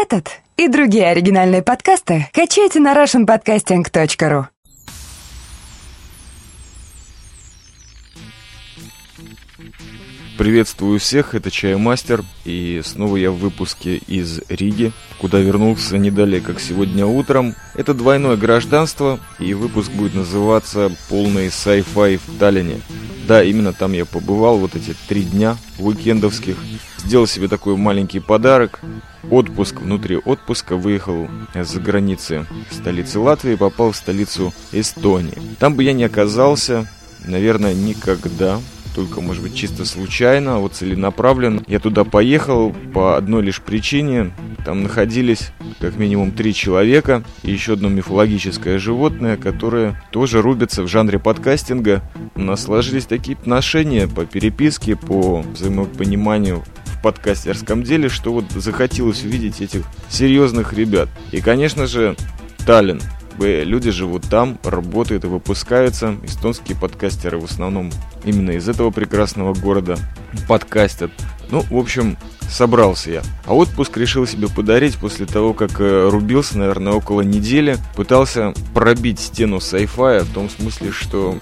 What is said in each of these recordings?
Этот и другие оригинальные подкасты качайте на russianpodcasting.ru Приветствую всех, это Чаймастер, и снова я в выпуске из Риги, куда вернулся не далее, как сегодня утром. Это двойное гражданство, и выпуск будет называться «Полный sci-fi в Таллине». Да, именно там я побывал вот эти три дня уикендовских. Сделал себе такой маленький подарок. Отпуск внутри отпуска. Выехал за границы столицы Латвии, попал в столицу Эстонии. Там бы я не оказался, наверное, никогда только, может быть, чисто случайно, вот целенаправленно. Я туда поехал по одной лишь причине. Там находились как минимум три человека и еще одно мифологическое животное, которое тоже рубится в жанре подкастинга. У нас сложились такие отношения по переписке, по взаимопониманию в подкастерском деле, что вот захотелось увидеть этих серьезных ребят. И, конечно же, Таллин люди живут там, работают и выпускаются. Эстонские подкастеры в основном именно из этого прекрасного города подкастят. Ну, в общем, собрался я. А отпуск решил себе подарить после того, как э, рубился, наверное, около недели. Пытался пробить стену sci-fi в том смысле, что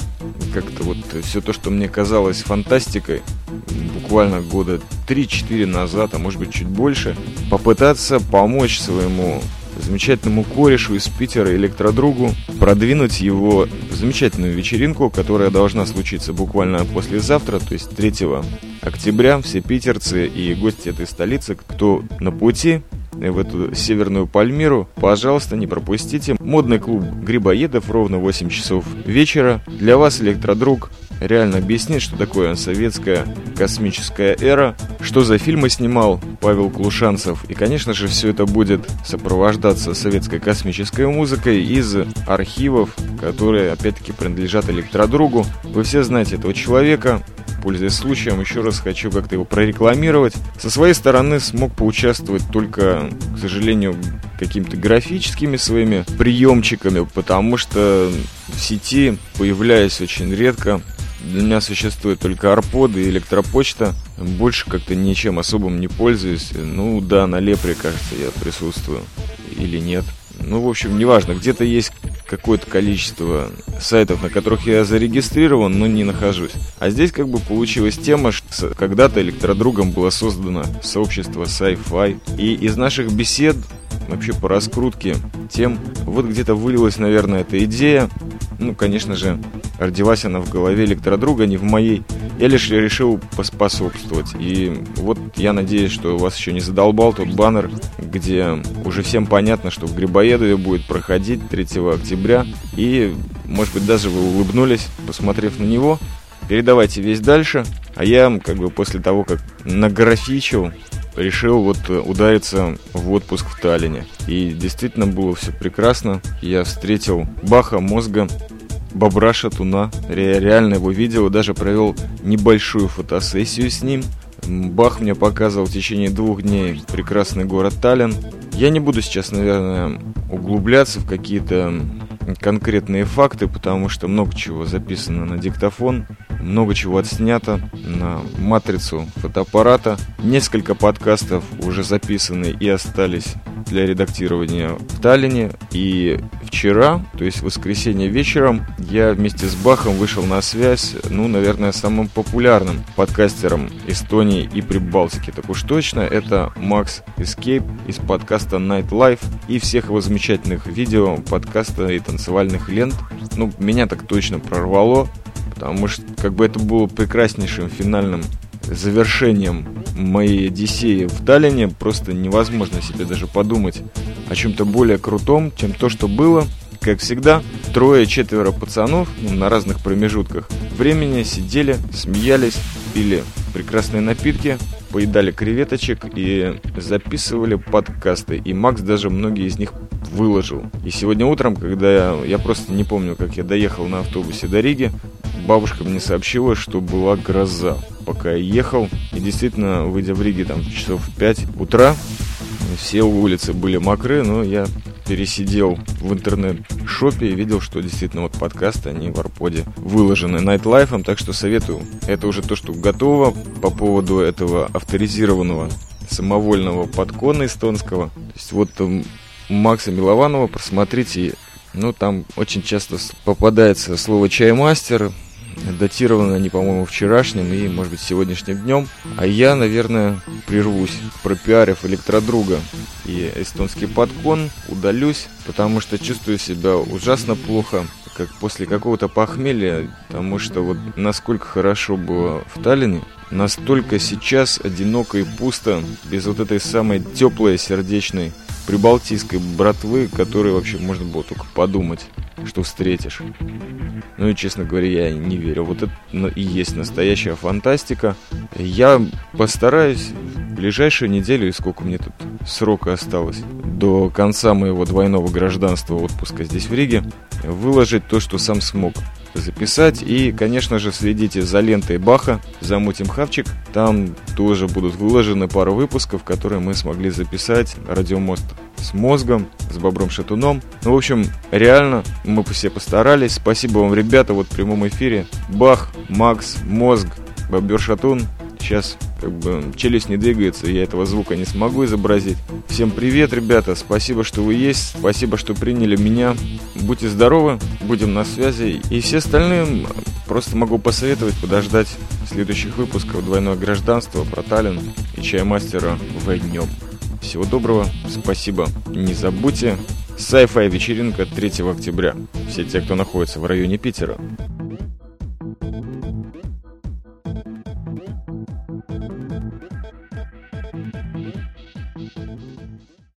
как-то вот все то, что мне казалось фантастикой, буквально года 3-4 назад, а может быть чуть больше, попытаться помочь своему замечательному корешу из Питера, электродругу, продвинуть его замечательную вечеринку, которая должна случиться буквально послезавтра, то есть 3 октября. Все питерцы и гости этой столицы, кто на пути, в эту северную Пальмиру, пожалуйста, не пропустите. Модный клуб Грибоедов ровно 8 часов вечера. Для вас электродруг реально объяснит, что такое советская космическая эра, что за фильмы снимал Павел Клушанцев. И, конечно же, все это будет сопровождаться советской космической музыкой из архивов, которые, опять-таки, принадлежат электродругу. Вы все знаете этого человека, пользуясь случаем, еще раз хочу как-то его прорекламировать. Со своей стороны смог поучаствовать только, к сожалению, какими-то графическими своими приемчиками, потому что в сети появляюсь очень редко. Для меня существует только арподы и электропочта. Больше как-то ничем особым не пользуюсь. Ну да, на Лепре, кажется, я присутствую. Или нет. Ну, в общем, неважно. Где-то есть какое-то количество сайтов, на которых я зарегистрирован, но не нахожусь. А здесь как бы получилась тема, что когда-то электродругом было создано сообщество Sci-Fi. И из наших бесед вообще по раскрутке тем, вот где-то вылилась, наверное, эта идея. Ну, конечно же, родилась она в голове электродруга, не в моей. Я лишь решил поспособствовать. И вот я надеюсь, что вас еще не задолбал тот баннер, где уже всем понятно, что в Грибоедове будет проходить 3 октября. И, может быть, даже вы улыбнулись, посмотрев на него. Передавайте весь дальше. А я, как бы, после того, как награфичил, решил вот удариться в отпуск в Таллине. И действительно было все прекрасно. Я встретил Баха, Мозга, бобра шатуна. Реально его видел, даже провел небольшую фотосессию с ним. Бах мне показывал в течение двух дней прекрасный город Таллин. Я не буду сейчас, наверное, углубляться в какие-то конкретные факты, потому что много чего записано на диктофон, много чего отснято на матрицу фотоаппарата. Несколько подкастов уже записаны и остались для редактирования в Таллине. И вчера, то есть в воскресенье вечером, я вместе с Бахом вышел на связь, ну, наверное, самым популярным подкастером Эстонии и Прибалтики. Так уж точно, это Макс Escape из подкаста Night Life и всех его замечательных видео, подкаста и танцевальных лент. Ну, меня так точно прорвало, потому что как бы это было прекраснейшим финальным завершением моей Одиссеи в Таллине просто невозможно себе даже подумать о чем-то более крутом, чем то, что было. Как всегда, трое-четверо пацанов ну, на разных промежутках времени сидели, смеялись, пили прекрасные напитки, поедали креветочек и записывали подкасты. И Макс даже многие из них выложил. И сегодня утром, когда я, я просто не помню, как я доехал на автобусе до Риги, бабушка мне сообщила, что была гроза, пока я ехал. И действительно, выйдя в Риге там часов в 5 утра, все улицы были мокры, но я пересидел в интернет-шопе и видел, что действительно вот подкасты, они в Арподе выложены Найтлайфом, так что советую. Это уже то, что готово по поводу этого авторизированного самовольного подкона эстонского. То есть вот там Макса Милованова, просмотрите, ну там очень часто попадается слово «чаймастер», датированы они, по-моему, вчерашним и, может быть, сегодняшним днем. А я, наверное, прервусь, пропиарив электродруга и эстонский подкон, удалюсь, потому что чувствую себя ужасно плохо, как после какого-то похмелья, потому что вот насколько хорошо было в Таллине, настолько сейчас одиноко и пусто, без вот этой самой теплой, сердечной прибалтийской братвы, которой вообще можно было только подумать, что встретишь. Ну и, честно говоря, я не верю. Вот это и есть настоящая фантастика. Я постараюсь в ближайшую неделю, и сколько мне тут срока осталось, до конца моего двойного гражданства отпуска здесь в Риге, выложить то, что сам смог записать. И, конечно же, следите за лентой Баха, замутим хавчик. Там тоже будут выложены пару выпусков, которые мы смогли записать. Радиомост с мозгом, с Бобром Шатуном. Ну, в общем, реально, мы все постарались. Спасибо вам, ребята, вот в прямом эфире. Бах, Макс, Мозг, Бобер Шатун. Сейчас как бы челюсть не двигается, я этого звука не смогу изобразить. Всем привет, ребята, спасибо, что вы есть, спасибо, что приняли меня. Будьте здоровы, будем на связи. И все остальные просто могу посоветовать подождать следующих выпусков «Двойное гражданство», про Таллин и «Чаймастера» в днем. Всего доброго, спасибо. Не забудьте, Sci-Fi вечеринка 3 октября. Все те, кто находится в районе Питера,